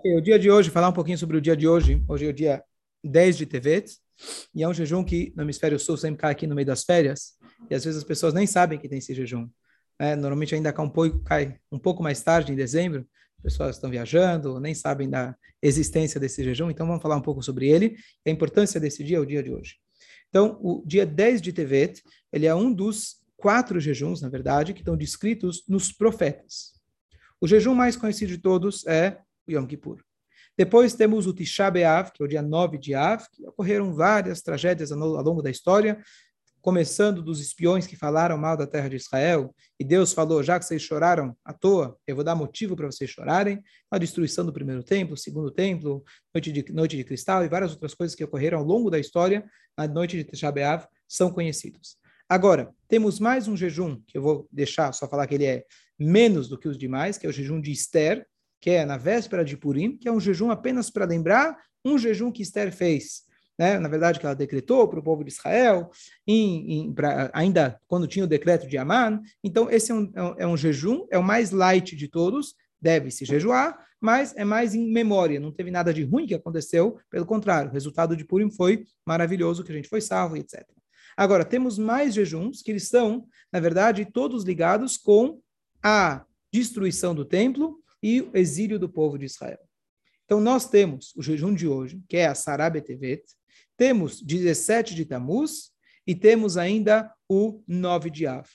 Okay, o dia de hoje, falar um pouquinho sobre o dia de hoje. Hoje é o dia 10 de Tevet, e é um jejum que no hemisfério sul sempre cai aqui no meio das férias, e às vezes as pessoas nem sabem que tem esse jejum. É, normalmente ainda cai um, pouco, cai um pouco mais tarde, em dezembro, as pessoas estão viajando, nem sabem da existência desse jejum, então vamos falar um pouco sobre ele, a importância desse dia, o dia de hoje. Então, o dia 10 de Tevet, ele é um dos quatro jejuns, na verdade, que estão descritos nos profetas. O jejum mais conhecido de todos é Yom Kippur. Depois temos o Tisha B'Av, que é o dia 9 de Av, que ocorreram várias tragédias ao longo da história, começando dos espiões que falaram mal da terra de Israel, e Deus falou, já que vocês choraram à toa, eu vou dar motivo para vocês chorarem, a destruição do primeiro templo, segundo templo, noite de, noite de cristal e várias outras coisas que ocorreram ao longo da história, na noite de Tisha B'Av, são conhecidos. Agora, temos mais um jejum, que eu vou deixar, só falar que ele é menos do que os demais, que é o jejum de Esther, que é na véspera de Purim, que é um jejum apenas para lembrar um jejum que Esther fez. Né? Na verdade, que ela decretou para o povo de Israel, em, em, pra, ainda quando tinha o decreto de Amman. Então, esse é um, é um é jejum, é o mais light de todos, deve-se jejuar, mas é mais em memória, não teve nada de ruim que aconteceu, pelo contrário, o resultado de Purim foi maravilhoso, que a gente foi salvo, etc. Agora, temos mais jejuns que eles são, na verdade, todos ligados com a destruição do templo e o exílio do povo de Israel. Então, nós temos o jejum de hoje, que é a Sarabetevet, temos 17 de Tamuz e temos ainda o 9 de Av.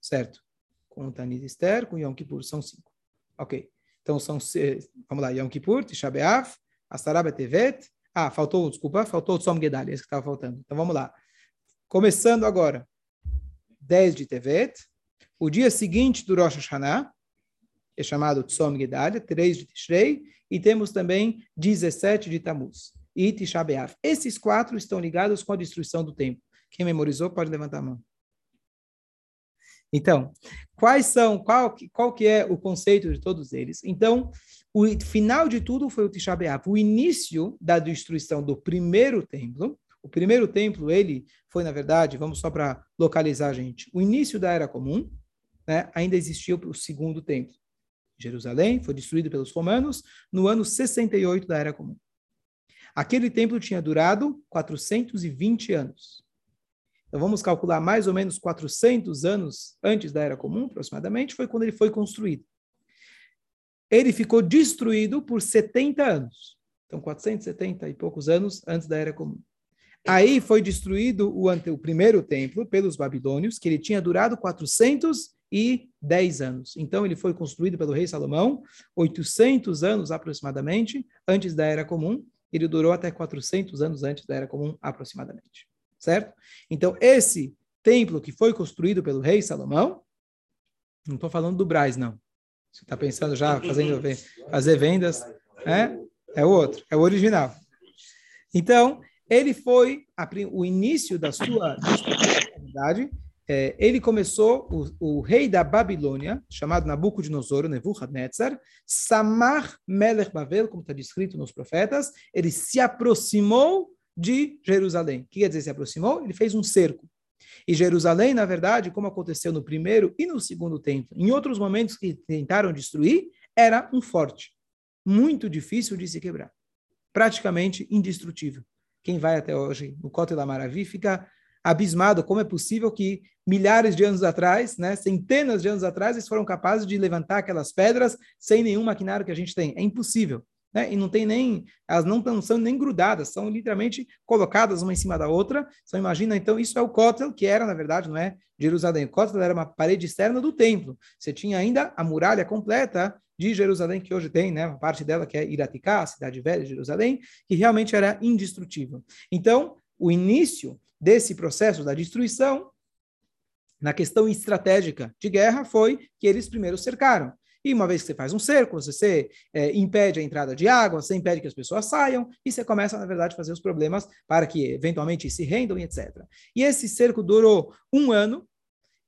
Certo? Com o Tanit Esther, com Yom Kippur, são cinco. Ok. Então, são, vamos lá, Yom Kippur, Tisha B'Av, a Sarabetevet. Ah, faltou, desculpa, faltou o Tzom Gedalia, esse que estava faltando. Então, vamos lá. Começando agora, 10 de Tevet, o dia seguinte do Rosh Hashanah, é chamado Tzom Gedalia, 3 de Tishrei, e temos também 17 de Tammuz e Tisha. Esses quatro estão ligados com a destruição do templo. Quem memorizou pode levantar a mão. Então, quais são, qual, qual que é o conceito de todos eles? Então, o final de tudo foi o Tisha o início da destruição do primeiro templo. O primeiro templo, ele foi, na verdade, vamos só para localizar a gente, o início da Era Comum, né, ainda existia o segundo templo. Jerusalém foi destruído pelos romanos no ano 68 da Era Comum. Aquele templo tinha durado 420 anos. Então vamos calcular mais ou menos 400 anos antes da Era Comum, aproximadamente, foi quando ele foi construído. Ele ficou destruído por 70 anos. Então 470 e poucos anos antes da Era Comum. Aí foi destruído o, ante, o primeiro templo pelos babilônios, que ele tinha durado 400 e 10 anos. Então, ele foi construído pelo rei Salomão, 800 anos aproximadamente, antes da Era Comum. Ele durou até 400 anos antes da Era Comum, aproximadamente. Certo? Então, esse templo que foi construído pelo rei Salomão, não estou falando do Braz, não. Você está pensando já fazendo fazer vendas, é? É o outro, é o original. Então, ele foi a, o início da sua atividade é, ele começou, o, o, rei da Babilônia, chamado Nabucodonosor, Nebuchadnezzar, Samar Melech Bavel, como está descrito nos profetas, ele se aproximou de Jerusalém. O que quer dizer se aproximou? Ele fez um cerco. E Jerusalém, na verdade, como aconteceu no primeiro e no segundo templo, em outros momentos que tentaram destruir, era um forte, muito difícil de se quebrar, praticamente indestrutível. Quem vai até hoje no Cote da Maravilha fica abismado como é possível que milhares de anos atrás, né, centenas de anos atrás, eles foram capazes de levantar aquelas pedras sem nenhum maquinário que a gente tem. É impossível. Né? E não tem nem, elas não, são nem grudadas, são literalmente colocadas uma em cima da outra. Então imagina, então isso é o Kotel, que era, na verdade, não é Jerusalém. O Kotel era uma parede externa do templo. Você tinha ainda a muralha completa de Jerusalém, que hoje tem, né, uma parte dela que é Iraticá, a cidade velha de Jerusalém, que realmente era indestrutível. Então, o início desse processo da destruição, na questão estratégica de guerra, foi que eles primeiro cercaram. E uma vez que você faz um cerco, você é, impede a entrada de água, você impede que as pessoas saiam, e você começa, na verdade, a fazer os problemas para que eventualmente se rendam e etc. E esse cerco durou um ano,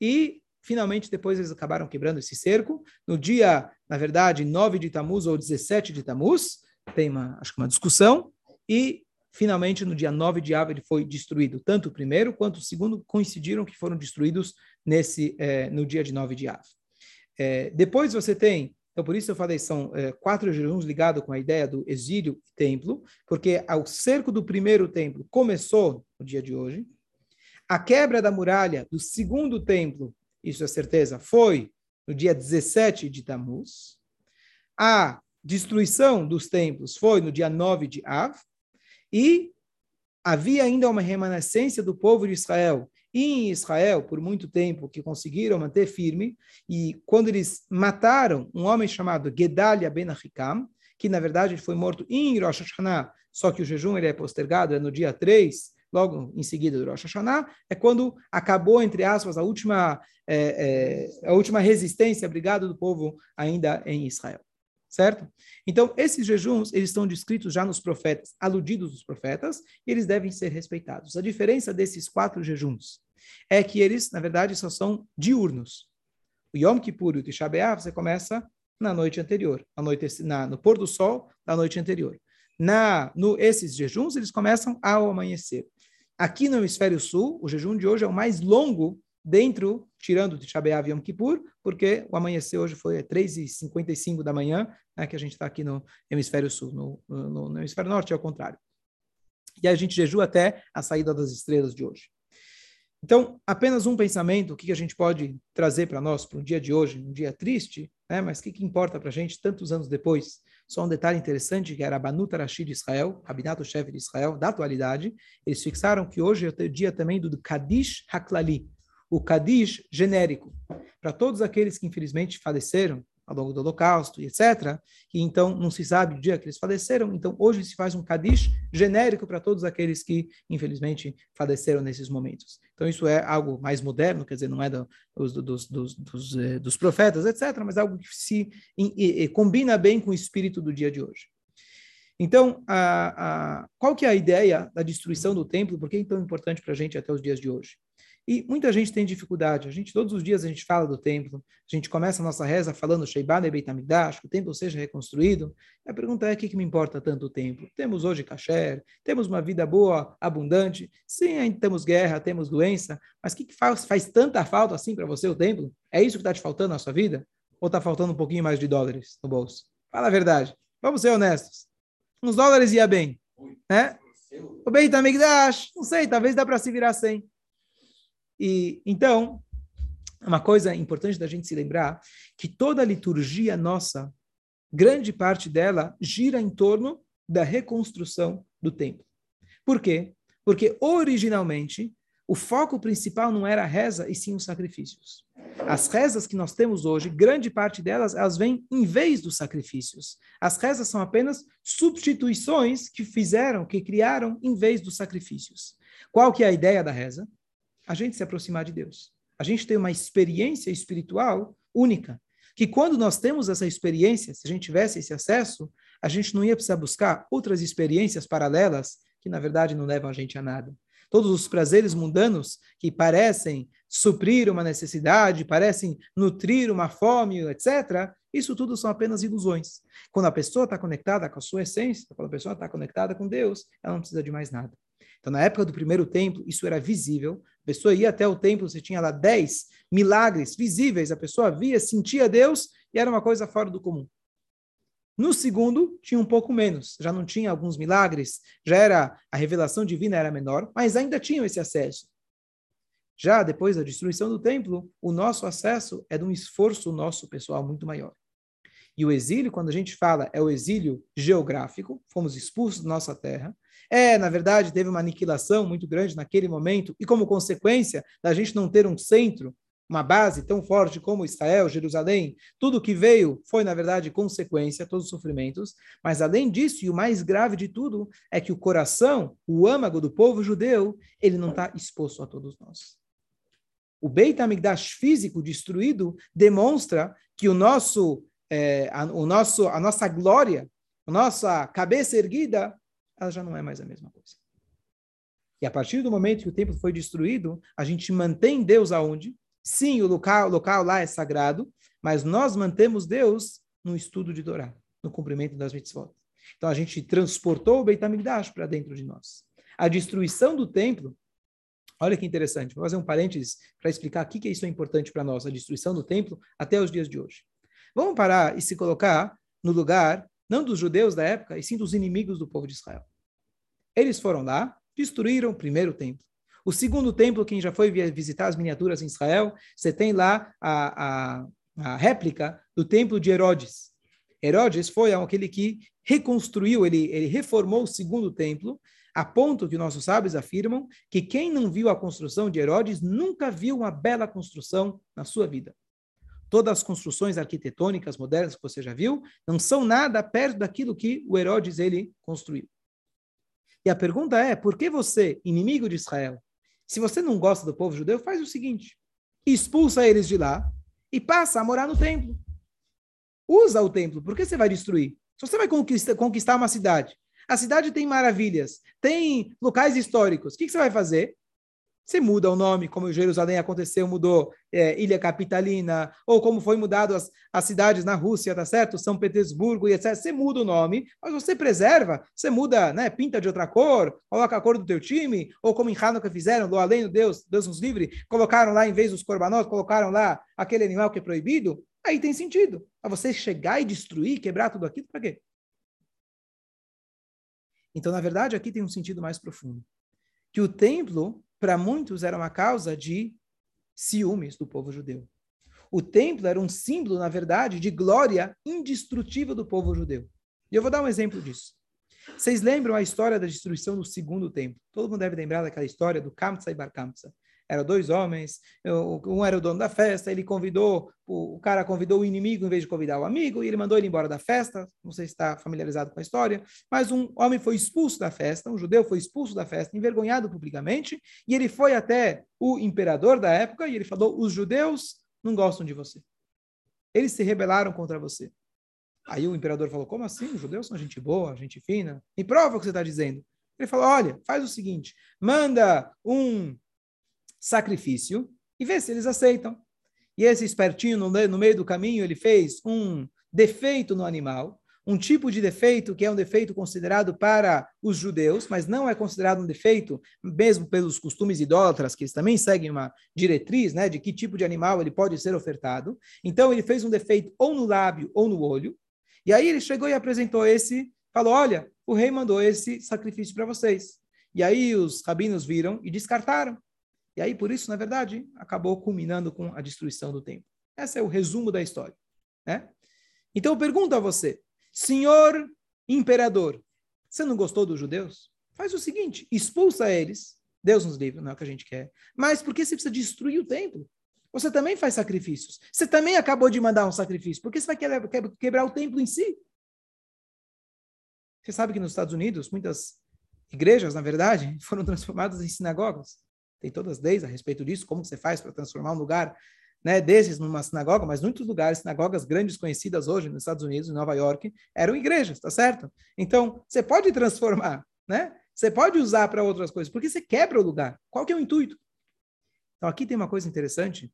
e finalmente depois eles acabaram quebrando esse cerco. No dia, na verdade, 9 de Tamuz ou 17 de Tamuz, tem uma, acho que uma discussão, e finalmente, no dia 9 de Av, ele foi destruído. Tanto o primeiro quanto o segundo coincidiram que foram destruídos nesse, é, no dia de 9 de Av. É, depois você tem Então, por isso eu falei, são é, quatro jejuns ligados com a ideia do exílio e templo, porque o cerco do primeiro templo começou no dia de hoje. A quebra da muralha do segundo templo, isso é certeza, foi no dia 17 de Tammuz. A destruição dos templos foi no dia 9 de Av. E havia ainda uma remanescência do povo de Israel. Em Israel por muito tempo que conseguiram manter firme e quando eles mataram um homem chamado Gedalia ben Achikam, que na verdade foi morto em Rosh Hashanah, só que o jejum ele é postergado é no dia 3, logo em seguida do Rosh Hashanah, é quando acabou, entre aspas, a última, é, é, a última resistência, brigada do povo ainda em Israel certo? Então, esses jejuns, eles estão descritos já nos profetas, aludidos nos profetas, e eles devem ser respeitados. A diferença desses quatro jejuns é que eles, na verdade, só são diurnos. O Yom Kippur e o Tisha você começa na noite anterior, na noite, na, no pôr do sol da noite anterior. Na, no, esses jejuns, eles começam ao amanhecer. Aqui no hemisfério sul, o jejum de hoje é o mais longo dentro, tirando Tisha B'Av e Yom Kippur, porque o amanhecer hoje foi 3h55 da manhã, né, que a gente está aqui no hemisfério sul, no, no, no hemisfério norte é o contrário. E a gente jejua até a saída das estrelas de hoje. Então, apenas um pensamento, o que a gente pode trazer para nós, para um dia de hoje, um dia triste, né? mas o que, que importa para a gente tantos anos depois? Só um detalhe interessante, que era Banut Arashi de Israel, rabinato-chefe de Israel, da atualidade, eles fixaram que hoje é o dia também do Kadish Haklali, o Kadish genérico, para todos aqueles que infelizmente faleceram ao longo do Holocausto, etc. E então não se sabe o dia que eles faleceram. Então hoje se faz um Kadish genérico para todos aqueles que infelizmente faleceram nesses momentos. Então isso é algo mais moderno, quer dizer, não é do, dos, dos, dos, dos, eh, profetas, etc. Mas algo que se in, in, combina bem com o espírito do dia de hoje. Então, a, a, qual que é a ideia da destruição do templo? Por que é tão importante para a gente até os dias de hoje? E muita gente tem dificuldade. A gente todos os dias a gente fala do templo, a gente começa a nossa reza falando Sheibane Beit HaMikdash, que o templo seja reconstruído. E a pergunta é: o que, que me importa tanto o templo? Temos hoje kasher, temos uma vida boa, abundante. Sim, ainda temos guerra, temos doença, mas o que, que faz, faz tanta falta assim para você o templo? É isso que está te faltando na sua vida? Ou está faltando um pouquinho mais de dólares no bolso? Fala a verdade. Vamos ser honestos. Uns dólares ia bem, né? O Beit HaMikdash, não sei, talvez dá para se virar sem. E então, uma coisa importante da gente se lembrar que toda a liturgia nossa, grande parte dela gira em torno da reconstrução do templo. Por quê? Porque originalmente o foco principal não era a reza e sim os sacrifícios. As rezas que nós temos hoje, grande parte delas, elas vêm em vez dos sacrifícios. As rezas são apenas substituições que fizeram, que criaram em vez dos sacrifícios. Qual que é a ideia da reza? A gente se aproximar de Deus. A gente tem uma experiência espiritual única, que quando nós temos essa experiência, se a gente tivesse esse acesso, a gente não ia precisar buscar outras experiências paralelas que na verdade não levam a gente a nada. Todos os prazeres mundanos que parecem suprir uma necessidade, parecem nutrir uma fome, etc., isso tudo são apenas ilusões. Quando a pessoa está conectada com a sua essência, quando a pessoa está conectada com Deus, ela não precisa de mais nada. Então, na época do primeiro templo, isso era visível. A pessoa ia até o templo, você tinha lá dez milagres visíveis, a pessoa via, sentia Deus e era uma coisa fora do comum. No segundo, tinha um pouco menos, já não tinha alguns milagres, já era a revelação divina era menor, mas ainda tinham esse acesso. Já depois da destruição do templo, o nosso acesso é de um esforço nosso pessoal muito maior. E o exílio, quando a gente fala, é o exílio geográfico, fomos expulsos da nossa terra, é, na verdade, teve uma aniquilação muito grande naquele momento, e como consequência da gente não ter um centro, uma base tão forte como Israel, Jerusalém, tudo que veio foi, na verdade, consequência, todos os sofrimentos. Mas, além disso, e o mais grave de tudo, é que o coração, o âmago do povo judeu, ele não está exposto a todos nós. O Beit HaMikdash físico destruído demonstra que o nosso, é, a, o nosso, a nossa glória, a nossa cabeça erguida ela já não é mais a mesma coisa. E a partir do momento que o templo foi destruído, a gente mantém Deus aonde? Sim, o local, o local lá é sagrado, mas nós mantemos Deus no estudo de Torá, no cumprimento das mitzvot. Então a gente transportou o Beit HaMikdash para dentro de nós. A destruição do templo, olha que interessante, vou fazer um parênteses para explicar o que, que isso é importante para nós, a destruição do templo até os dias de hoje. Vamos parar e se colocar no lugar, não dos judeus da época, e sim dos inimigos do povo de Israel. Eles foram lá, destruíram o primeiro templo. O segundo templo, quem já foi visitar as miniaturas em Israel, você tem lá a, a, a réplica do templo de Herodes. Herodes foi aquele que reconstruiu, ele, ele reformou o segundo templo, a ponto que nossos sábios afirmam que quem não viu a construção de Herodes nunca viu uma bela construção na sua vida. Todas as construções arquitetônicas modernas que você já viu não são nada perto daquilo que o Herodes ele construiu. E a pergunta é, por que você, inimigo de Israel, se você não gosta do povo judeu, faz o seguinte: expulsa eles de lá e passa a morar no templo. Usa o templo, por que você vai destruir? Se você vai conquistar, uma cidade, a cidade tem maravilhas, tem locais históricos, o que você vai fazer? Você muda o nome, como Jerusalém aconteceu, mudou é, Ilha Capitalina, ou como foi mudado as, as cidades na Rússia, tá certo? São Petersburgo e etc. Você muda o nome, mas você preserva, você muda, né? Pinta de outra cor, coloca a cor do teu time, ou como em Hanukkah fizeram, do além do Deus, Deus nos livre, colocaram lá, em vez dos korbanot, colocaram lá aquele animal que é proibido, aí tem sentido. A você chegar e destruir, quebrar tudo aquilo, para quê? Então, na verdade, aqui tem um sentido mais profundo. Que o templo para muitos era uma causa de ciúmes do povo judeu. O templo era um símbolo, na verdade, de glória indestrutível do povo judeu. E eu vou dar um exemplo disso. Vocês lembram a história da destruição do segundo templo? Todo mundo deve lembrar daquela história do Kamsa e Bar Kamsa. Eram dois homens, um era o dono da festa, ele convidou, o cara convidou o inimigo em vez de convidar o amigo, e ele mandou ele embora da festa. Não sei se está familiarizado com a história, mas um homem foi expulso da festa, um judeu foi expulso da festa, envergonhado publicamente, e ele foi até o imperador da época e ele falou: Os judeus não gostam de você. Eles se rebelaram contra você. Aí o imperador falou: Como assim? Os judeus são gente boa, gente fina. Me prova o que você está dizendo. Ele falou: Olha, faz o seguinte: manda um sacrifício e vê se eles aceitam. E esse espertinho, no, no meio do caminho, ele fez um defeito no animal, um tipo de defeito que é um defeito considerado para os judeus, mas não é considerado um defeito mesmo pelos costumes idólatras, que eles também seguem uma diretriz né, de que tipo de animal ele pode ser ofertado. Então, ele fez um defeito ou no lábio ou no olho, e aí ele chegou e apresentou esse, falou, olha, o rei mandou esse sacrifício para vocês. E aí os rabinos viram e descartaram. E aí, por isso, na verdade, acabou culminando com a destruição do templo. Esse é o resumo da história. Né? Então, eu pergunto a você, senhor imperador, você não gostou dos judeus? Faz o seguinte, expulsa eles. Deus nos livre, não é o que a gente quer. Mas por que você precisa destruir o templo? Você também faz sacrifícios. Você também acabou de mandar um sacrifício. Por que você vai quebrar o templo em si? Você sabe que nos Estados Unidos, muitas igrejas, na verdade, foram transformadas em sinagogas tem todas as leis a respeito disso, como você faz para transformar um lugar né, desses numa sinagoga, mas muitos lugares, sinagogas grandes conhecidas hoje nos Estados Unidos, em Nova York, eram igrejas, tá certo? Então, você pode transformar, né? Você pode usar para outras coisas, porque você quebra o lugar. Qual que é o intuito? Então, aqui tem uma coisa interessante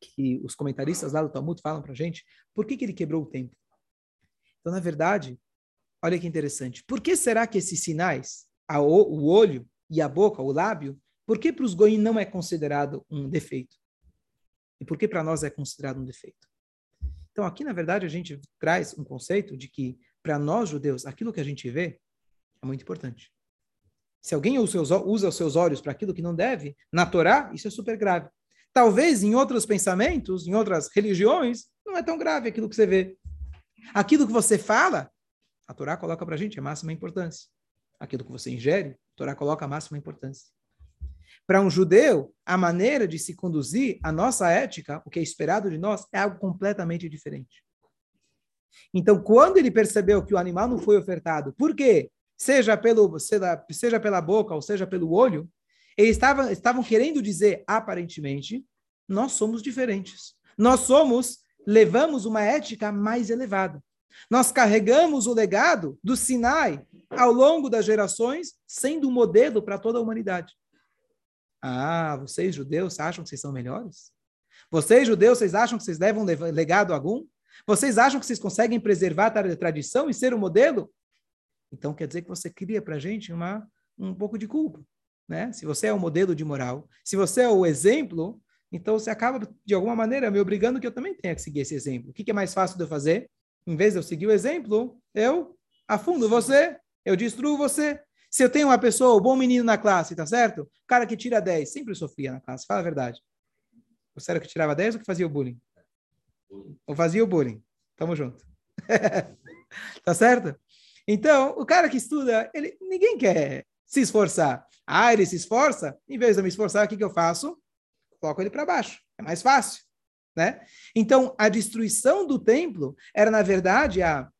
que os comentaristas lá do Talmud falam para gente. Por que, que ele quebrou o templo? Então, na verdade, olha que interessante. Por que será que esses sinais, a, o olho e a boca, o lábio, por que para os goim não é considerado um defeito? E por que para nós é considerado um defeito? Então, aqui, na verdade, a gente traz um conceito de que, para nós judeus, aquilo que a gente vê é muito importante. Se alguém usa os seus, olhos para aquilo que não deve, na Torá, isso é super grave. Talvez em outros pensamentos, em outras religiões, não é tão grave aquilo que você vê. Aquilo que você fala, a Torá coloca para a gente a máxima importância. Aquilo que você ingere, a Torá coloca a máxima importância. Para um judeu, a maneira de se conduzir, a nossa ética, o que é esperado de nós, é algo completamente diferente. Então, quando ele percebeu que o animal não foi ofertado, por quê? Seja, pelo, seja, pela boca ou seja pelo olho, eles estavam, estavam querendo dizer, aparentemente, nós somos diferentes. Nós somos, levamos uma ética mais elevada. Nós carregamos o legado do Sinai ao longo das gerações, sendo um modelo para toda a humanidade. Ah, vocês judeus acham que vocês são melhores? Vocês judeus, vocês acham que vocês levam legado algum? Vocês acham que vocês conseguem preservar a tradição e ser o um modelo? Então quer dizer que você cria para a gente uma, um pouco de culpa. Né? Se você é o um modelo de moral, se você é o exemplo, Então você acaba, de alguma maneira, me obrigando que eu também tenha que seguir esse exemplo. O que, que é mais fácil de eu fazer? Em vez de eu seguir o exemplo, eu afundo você, eu destruo você. Se eu tenho uma pessoa, um bom menino na classe, tá certo? O cara que tira 10, sempre sofria na classe, fala a verdade. Você era que tirava 10 ou que fazia o bullying? Ou fazia o bullying? Tamo junto. tá certo? Então, o cara que estuda, ele, ninguém quer se esforçar. Ah, ele se esforça? Em vez de eu me esforçar, o que, que eu faço? Coloco ele para baixo. É mais fácil. Né? Então, a destruição do templo era, na verdade, a,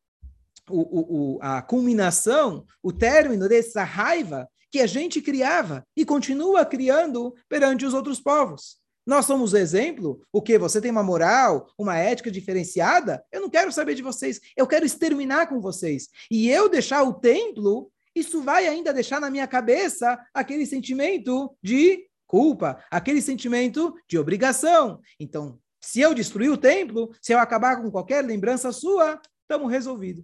o, o, a culminação, o término dessa raiva que a gente criava e continua criando perante os outros povos. Nós somos o exemplo, o que? Você tem uma moral, uma ética diferenciada? Eu não quero saber de vocês, eu quero exterminar com vocês. E eu deixar o templo, isso vai ainda deixar na minha cabeça aquele sentimento de culpa, aquele sentimento de obrigação. Então, se eu destruir o templo, se eu acabar com qualquer lembrança sua, estamos resolvidos.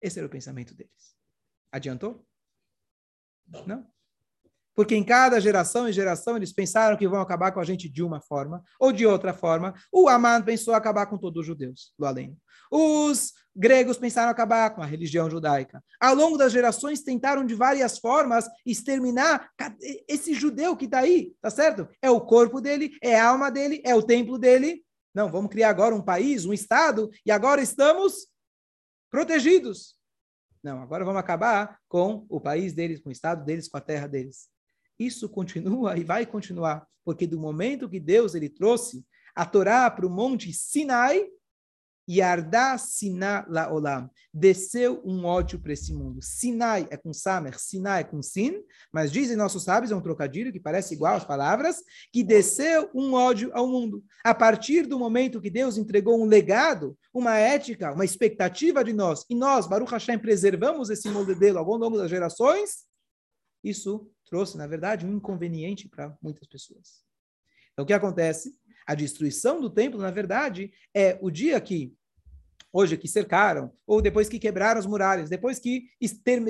Esse era o pensamento deles. Adiantou? Não. Porque em cada geração e geração eles pensaram que vão acabar com a gente de uma forma ou de outra forma. O Aman pensou acabar com todos os judeus, do além. Os gregos pensaram acabar com a religião judaica. Ao longo das gerações tentaram de várias formas exterminar esse judeu que está aí, tá certo? É o corpo dele, é a alma dele, é o templo dele. Não, vamos criar agora um país, um estado, e agora estamos protegidos. Não, agora vamos acabar com o país deles, com o estado deles, com a terra deles isso continua e vai continuar, porque do momento que Deus ele trouxe a Torá para o monte Sinai, Yardá Sinai Laolam, desceu um ódio para esse mundo. Sinai é com Samer, Sinai é com Sin, mas dizem nossos sábios, é um trocadilho que parece igual às palavras, que desceu um ódio ao mundo. A partir do momento que Deus entregou um legado, uma ética, uma expectativa de nós, e nós, Baruch Hashem, preservamos esse modelo ao longo das gerações, isso trouxe, na verdade, um inconveniente para muitas pessoas. Então, o que acontece? A destruição do templo, na verdade, é o dia que, hoje, que cercaram, ou depois que quebraram as muralhas, depois que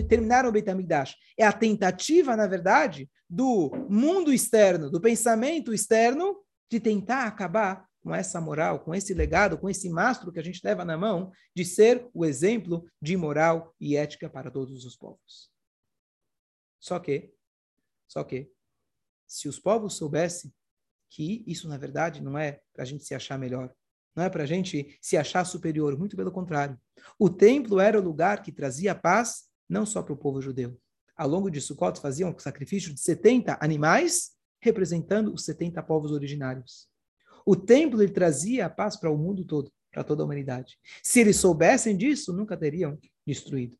terminaram o Beit HaMikdash. É a tentativa, na verdade, do mundo externo, do pensamento externo, de tentar acabar com essa moral, com esse legado, com esse mastro que a gente leva na mão, de ser o exemplo de moral e ética para todos os povos. Só que só que, se os povos soubessem que isso, na verdade, não é para a gente se achar melhor, não é para a gente se achar superior, muito pelo contrário. O templo era o lugar que trazia paz não só para o povo judeu. Ao longo de Sukkot faziam um sacrifício de 70 animais, representando os 70 povos originários. O templo ele trazia a paz para o mundo todo, para toda a humanidade. Se eles soubessem disso, nunca teriam destruído.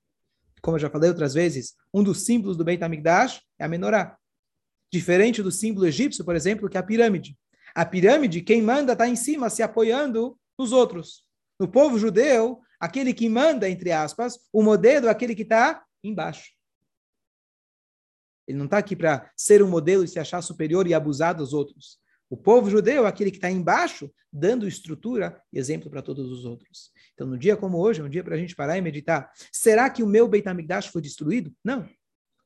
Como eu já falei outras vezes, um dos símbolos do Beit HaMikdash é a menorá. Diferente do símbolo egípcio, por exemplo, que é a pirâmide. A pirâmide, quem manda está em cima, se apoiando nos outros. No povo judeu, aquele que manda, entre aspas, o modelo é aquele que está embaixo. Ele não está aqui para ser um modelo e se achar superior e abusar dos outros. O povo judeu é aquele que está embaixo, dando estrutura e exemplo para todos os outros. Então, no dia como hoje, é um dia para a gente parar e meditar. Será que o meu Beit HaMikdash foi destruído? Não.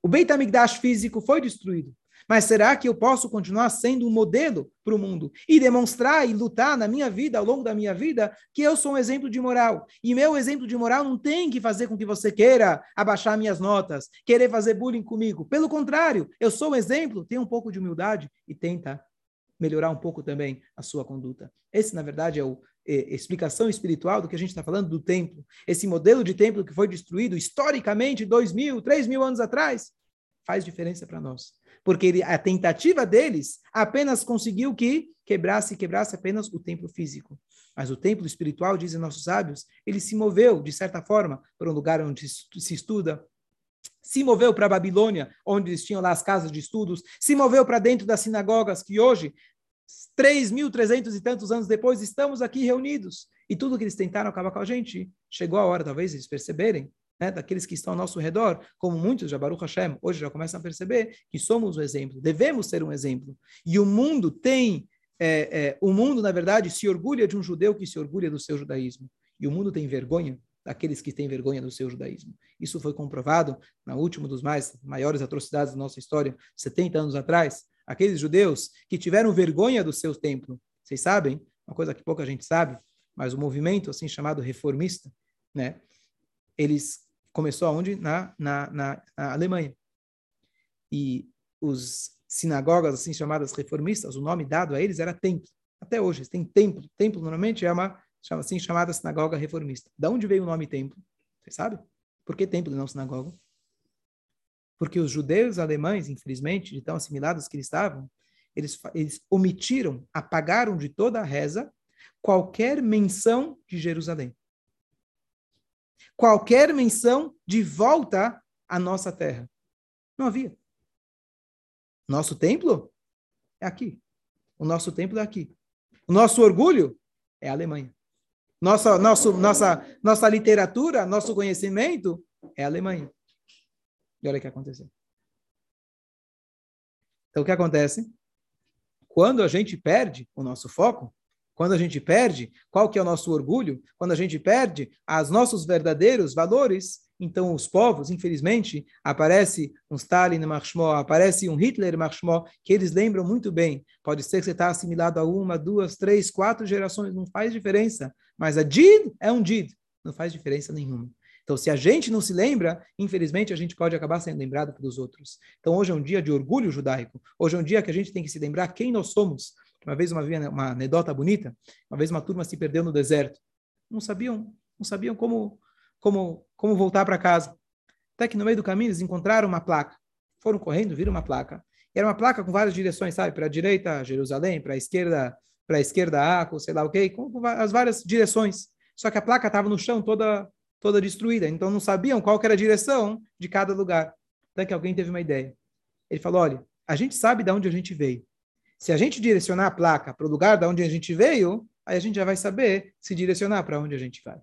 O Beit HaMikdash físico foi destruído. Mas será que eu posso continuar sendo um modelo para o mundo e demonstrar e lutar na minha vida, ao longo da minha vida, que eu sou um exemplo de moral? E meu exemplo de moral não tem que fazer com que você queira abaixar minhas notas, querer fazer bullying comigo. Pelo contrário, eu sou um exemplo, tenha um pouco de humildade e tenta melhorar um pouco também a sua conduta. Esse, na verdade, é a é, explicação espiritual do que a gente está falando do templo. Esse modelo de templo que foi destruído historicamente dois mil, três mil anos atrás, faz diferença para nós porque ele, a tentativa deles apenas conseguiu que quebrasse quebrasse apenas o templo físico. Mas o templo espiritual, dizem nossos sábios, ele se moveu, de certa forma, para um lugar onde se estuda, se moveu para a Babilônia, onde eles tinham lá as casas de estudos, se moveu para dentro das sinagogas, que hoje, 3.300 e tantos anos depois, estamos aqui reunidos. E tudo que eles tentaram acabar com a gente, chegou a hora, talvez, eles perceberem né, daqueles que estão ao nosso redor, como muitos já Baruch Hashem hoje já começam a perceber que somos o exemplo, devemos ser um exemplo. E o mundo tem, é, é, o mundo, na verdade, se orgulha de um judeu que se orgulha do seu judaísmo. E o mundo tem vergonha daqueles que têm vergonha do seu judaísmo. Isso foi comprovado na última dos mais maiores atrocidades da nossa história, 70 anos atrás, aqueles judeus que tiveram vergonha do seu templo. Vocês sabem, uma coisa que pouca gente sabe, mas o movimento assim chamado reformista, né? Eles começou aonde? Na, na, na, na Alemanha. E os sinagogas assim chamadas reformistas, o nome dado a eles era templo. Até hoje, tem templo. Templo normalmente é uma chama assim chamada sinagoga reformista. Da onde veio o nome templo? Você sabe? Por que templo e não sinagoga? Porque os judeus alemães, infelizmente, de tão assimilados que eles estavam, eles, eles omitiram, apagaram de toda a reza qualquer menção de Jerusalém. Qualquer menção de volta à nossa terra. Não havia. Nosso templo é aqui. O nosso templo é aqui. O nosso orgulho é a Alemanha. Nossa, nosso, nossa, nossa literatura, nosso conhecimento é a Alemanha. E olha o que aconteceu. Então, o que acontece? Quando a gente perde o nosso foco, quando a gente perde, qual que é o nosso orgulho? Quando a gente perde os nossos verdadeiros valores, então os povos, infelizmente, aparece um Stalin Marshmó, aparece um Hitler Marshmó, que eles lembram muito bem. Pode ser que você está assimilado a uma, duas, três, quatro gerações, não faz diferença. Mas a Did é um Did, não faz diferença nenhuma. Então, se a gente não se lembra, infelizmente, a gente pode acabar sendo lembrado pelos outros. Então, hoje é um dia de orgulho judaico. Hoje é um dia que a gente tem que se lembrar quem nós somos. Uma vez, uma, uma anedota bonita, uma vez uma turma se perdeu no deserto. Não sabiam, não sabiam como, como, como voltar para casa. Até que no meio do caminho eles encontraram uma placa. Foram correndo, viram uma placa. E era uma placa com várias direções, sabe? Para a direita, Jerusalém, para a esquerda, para a esquerda, Aco, sei lá o quê, com as várias direções. Só que a placa estava no chão toda toda destruída. Então não sabiam qual era a direção de cada lugar. Até que alguém teve uma ideia. Ele falou: olha, a gente sabe de onde a gente veio. Se a gente direcionar a placa para o lugar de onde a gente veio, aí a gente já vai saber se direcionar para onde a gente vai.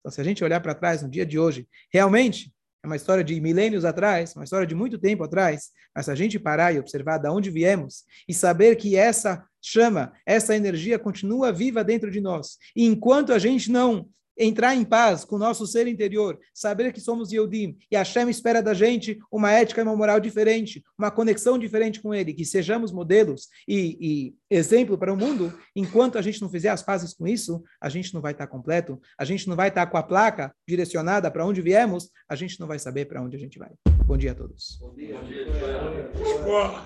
Então, se a gente olhar para trás no dia de hoje, realmente é uma história de milênios atrás, uma história de muito tempo atrás, mas se a gente parar e observar de onde viemos e saber que essa chama, essa energia continua viva dentro de nós, e enquanto a gente não entrar em paz com o nosso ser interior, saber que somos Yehudim e Hashem espera da gente uma ética e uma moral diferente, uma conexão diferente com Ele, que sejamos modelos e, e exemplo para o mundo, enquanto a gente não fizer as pazes com isso, a gente não vai estar completo, a gente não vai estar com a placa direcionada para onde viemos, a gente não vai saber para onde a gente vai. Bom dia a todos. Bom dia. Bom dia.